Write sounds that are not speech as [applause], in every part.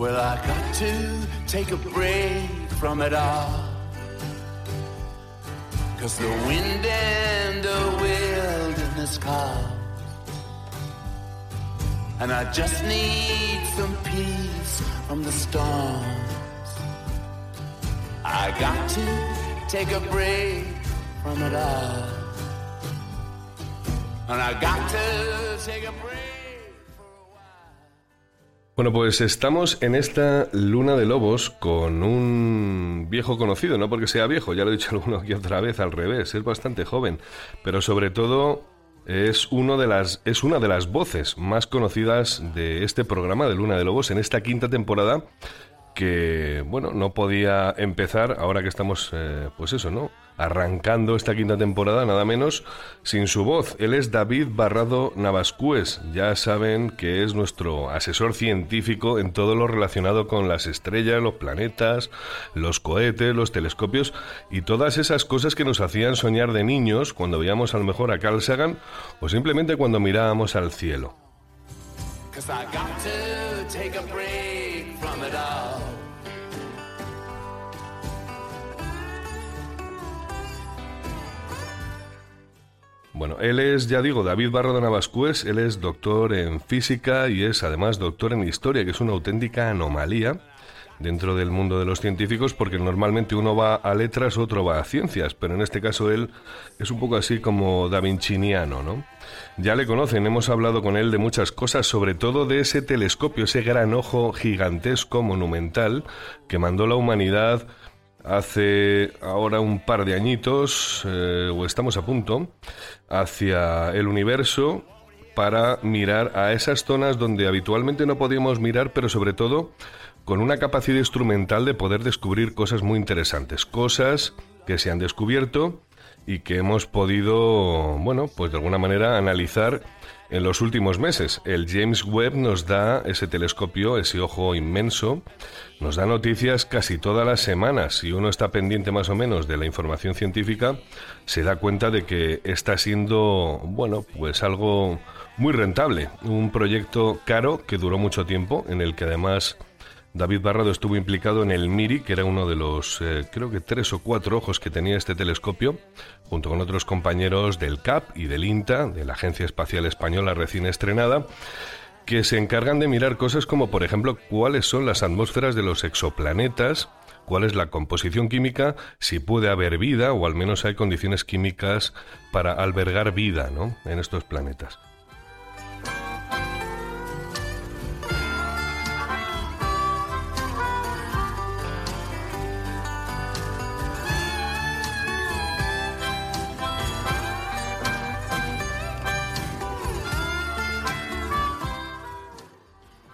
Well, I got to take a break from it all. Cause the wind and the wilderness call. And I just need some peace from the storms. I got to take a break from it all. And I got to take a break. Bueno, pues estamos en esta luna de lobos con un viejo conocido, no porque sea viejo, ya lo he dicho [laughs] alguno aquí otra vez, al revés, es bastante joven, pero sobre todo es, uno de las, es una de las voces más conocidas de este programa de Luna de Lobos en esta quinta temporada que, bueno, no podía empezar ahora que estamos, eh, pues eso, ¿no? Arrancando esta quinta temporada, nada menos, sin su voz. Él es David Barrado Navascués. Ya saben que es nuestro asesor científico en todo lo relacionado con las estrellas, los planetas, los cohetes, los telescopios y todas esas cosas que nos hacían soñar de niños cuando veíamos a lo mejor a Carl Sagan o simplemente cuando mirábamos al cielo. Bueno, él es, ya digo, David Barro de Navascués, él es doctor en física y es además doctor en historia, que es una auténtica anomalía dentro del mundo de los científicos, porque normalmente uno va a letras, otro va a ciencias, pero en este caso él es un poco así como da Vinciniano, ¿no? Ya le conocen, hemos hablado con él de muchas cosas, sobre todo de ese telescopio, ese gran ojo gigantesco, monumental, que mandó la humanidad hace ahora un par de añitos, eh, o estamos a punto, hacia el universo para mirar a esas zonas donde habitualmente no podíamos mirar, pero sobre todo con una capacidad instrumental de poder descubrir cosas muy interesantes, cosas que se han descubierto y que hemos podido, bueno, pues de alguna manera analizar en los últimos meses. El James Webb nos da ese telescopio, ese ojo inmenso, nos da noticias casi todas las semanas. Si uno está pendiente más o menos de la información científica, se da cuenta de que está siendo, bueno, pues algo muy rentable. Un proyecto caro que duró mucho tiempo, en el que además David Barrado estuvo implicado en el MIRI, que era uno de los, eh, creo que tres o cuatro ojos que tenía este telescopio, junto con otros compañeros del CAP y del INTA, de la Agencia Espacial Española recién estrenada, que se encargan de mirar cosas como, por ejemplo, cuáles son las atmósferas de los exoplanetas, cuál es la composición química, si puede haber vida o al menos hay condiciones químicas para albergar vida ¿no? en estos planetas.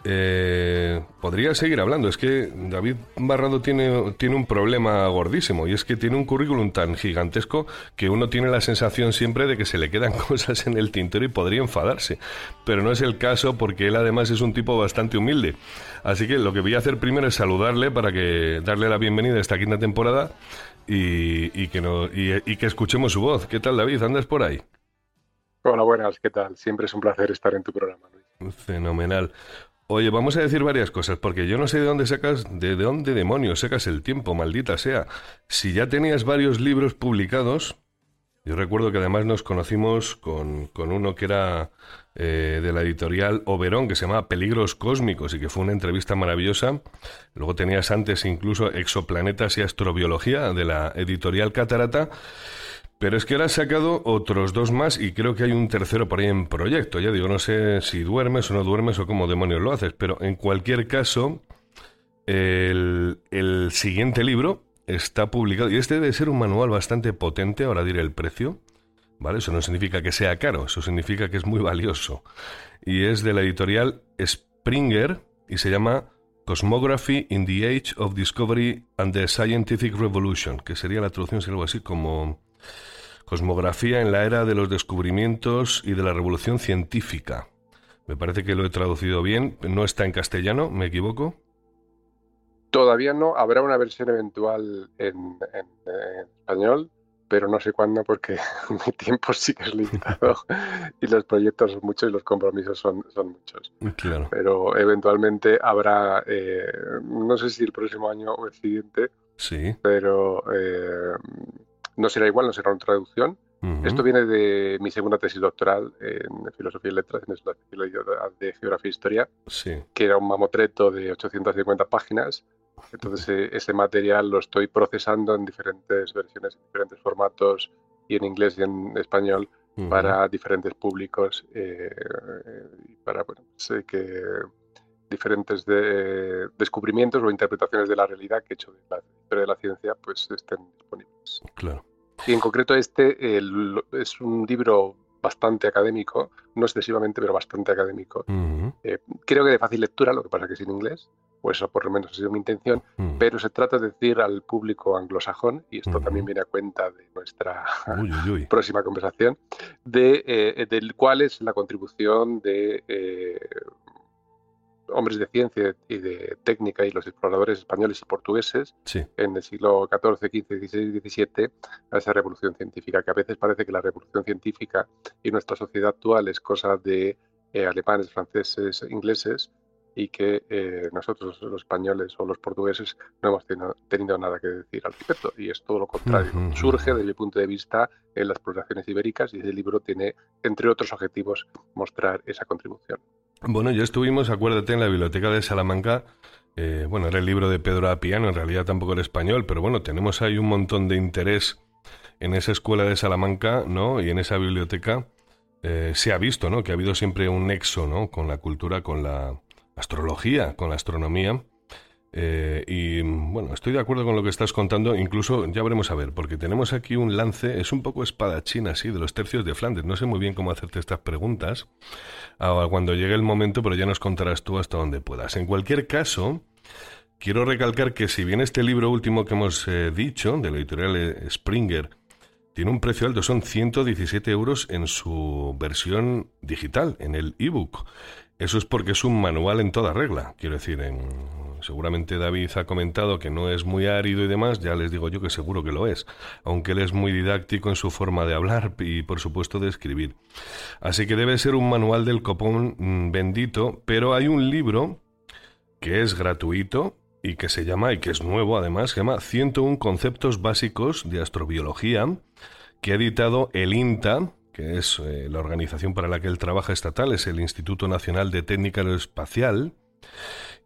Eh, podría seguir hablando. Es que David Barrado tiene, tiene un problema gordísimo y es que tiene un currículum tan gigantesco que uno tiene la sensación siempre de que se le quedan [laughs] cosas en el tintero y podría enfadarse. Pero no es el caso porque él además es un tipo bastante humilde. Así que lo que voy a hacer primero es saludarle para que darle la bienvenida a esta quinta temporada y, que, no, y que escuchemos su voz. ¿Qué tal David? ¿Andas por ahí? Hola, buenas, ¿qué tal? Siempre es un placer estar en tu programa. Luis. Fenomenal. Oye, vamos a decir varias cosas, porque yo no sé de dónde sacas, de dónde demonios sacas el tiempo, maldita sea. Si ya tenías varios libros publicados, yo recuerdo que además nos conocimos con, con uno que era eh, de la editorial Oberón, que se llamaba Peligros Cósmicos y que fue una entrevista maravillosa. Luego tenías antes incluso Exoplanetas y Astrobiología de la editorial Catarata. Pero es que ahora has sacado otros dos más y creo que hay un tercero por ahí en proyecto. Ya digo, no sé si duermes o no duermes o cómo demonios lo haces, pero en cualquier caso, el, el siguiente libro está publicado y este debe ser un manual bastante potente, ahora diré el precio. ¿Vale? Eso no significa que sea caro, eso significa que es muy valioso. Y es de la editorial Springer y se llama Cosmography in the Age of Discovery and the Scientific Revolution, que sería la traducción, sería algo así como Cosmografía en la era de los descubrimientos y de la revolución científica. Me parece que lo he traducido bien. No está en castellano, ¿me equivoco? Todavía no. Habrá una versión eventual en, español, pero no sé cuándo porque [laughs] mi tiempo sí que es limitado y los proyectos son muchos y los compromisos son, son muchos. Claro. Pero eventualmente habrá, eh, no sé si el próximo año o el siguiente, sí. pero eh, no será igual, no será una traducción. Esto viene de mi segunda tesis doctoral en Filosofía y Letras, en la especialidad de Geografía e Historia, que era un mamotreto de 850 páginas. Entonces e, ese material lo estoy procesando en diferentes versiones, en diferentes formatos, y en inglés y en español, para diferentes públicos, eh, y para bueno, sé que diferentes de, descubrimientos o interpretaciones de la realidad que he hecho de la historia de la ciencia pues estén disponibles. Claro. Y en concreto este es un libro bastante académico, no excesivamente, pero bastante académico. Eh, creo que de fácil lectura, lo que pasa que es en inglés, o eso por lo menos ha sido mi intención, pero se trata de decir al público anglosajón, y esto también viene a cuenta de nuestra próxima conversación, de, eh, del cuál es la contribución de eh, hombres de ciencia y de técnica y los exploradores españoles y portugueses en el siglo XIV, XV, XVI, XVII a esa revolución científica, que a veces parece que la revolución científica y nuestra sociedad actual es cosa de eh, alemanes, franceses, ingleses y que eh, nosotros los españoles o los portugueses no hemos tenido, nada que decir al respecto y es todo lo contrario. Surge desde mi punto de vista en las exploraciones ibéricas y ese libro tiene, entre otros objetivos, mostrar esa contribución. Bueno, ya estuvimos, acuérdate, en la biblioteca de Salamanca. Eh, bueno, era el libro de Pedro Apiano, en realidad tampoco era español, pero bueno, tenemos ahí un montón de interés en esa escuela de Salamanca, ¿no? Y en esa biblioteca eh, se ha visto, ¿no? Que ha habido siempre un nexo, ¿no? Con la cultura, con la astrología, con la astronomía. Eh, y bueno, estoy de acuerdo con lo que estás contando, incluso ya veremos a ver, porque tenemos aquí un lance, es un poco espadachín así, de los tercios de Flandes. No sé muy bien cómo hacerte estas preguntas ah, cuando llegue el momento, pero ya nos contarás tú hasta donde puedas. En cualquier caso, quiero recalcar que si bien este libro último que hemos eh, dicho, de la editorial eh, Springer, tiene un precio alto, son 117 euros en su versión digital, en el ebook. Eso es porque es un manual en toda regla, quiero decir, en seguramente David ha comentado que no es muy árido y demás, ya les digo yo que seguro que lo es, aunque él es muy didáctico en su forma de hablar y por supuesto de escribir. Así que debe ser un manual del copón mm, bendito, pero hay un libro que es gratuito y que se llama, y que es nuevo además, se llama 101 conceptos básicos de astrobiología, que ha editado el INTA, que es eh, la organización para la que él trabaja estatal, es el Instituto Nacional de Técnica Aeroespacial,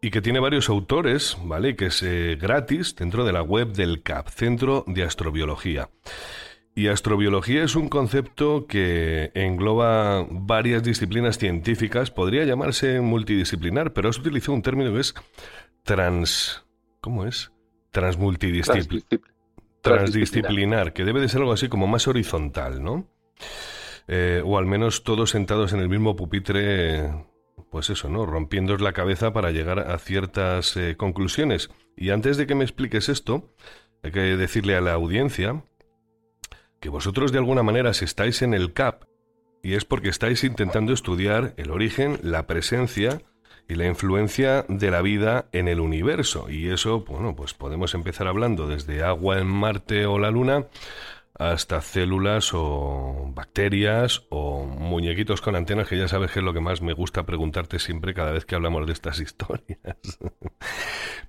y que tiene varios autores, ¿vale? Que es eh, gratis dentro de la web del CAP, Centro de Astrobiología. Y astrobiología es un concepto que engloba varias disciplinas científicas, podría llamarse multidisciplinar, pero has utilizado un término que es trans... ¿Cómo es? Transmultidisciplinar. Transdisciplinar, que debe de ser algo así como más horizontal, ¿no? Eh, o al menos todos sentados en el mismo pupitre pues eso, ¿no? Rompiendo la cabeza para llegar a ciertas eh, conclusiones. Y antes de que me expliques esto, hay que decirle a la audiencia que vosotros de alguna manera si estáis en el CAP y es porque estáis intentando estudiar el origen, la presencia y la influencia de la vida en el universo. Y eso, bueno, pues podemos empezar hablando desde agua en Marte o la Luna hasta células o bacterias o muñequitos con antenas, que ya sabes que es lo que más me gusta preguntarte siempre cada vez que hablamos de estas [laughs] historias.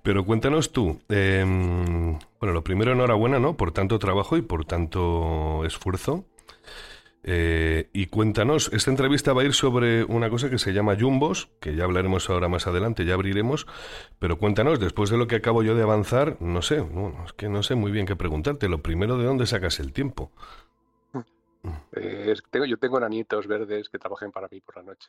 Pero cuéntanos tú, em, bueno, lo primero enhorabuena, ¿no? Por tanto trabajo y por tanto esfuerzo. Eh, y cuéntanos, esta entrevista va a ir sobre una cosa que se llama Jumbos, que ya hablaremos ahora más adelante, ya abriremos, pero cuéntanos, después de lo que acabo yo de avanzar, no sé, es que no sé muy bien qué preguntarte. Lo primero, ¿de dónde sacas el tiempo? Eh, tengo, yo tengo nanitos verdes que trabajan para mí por la noche.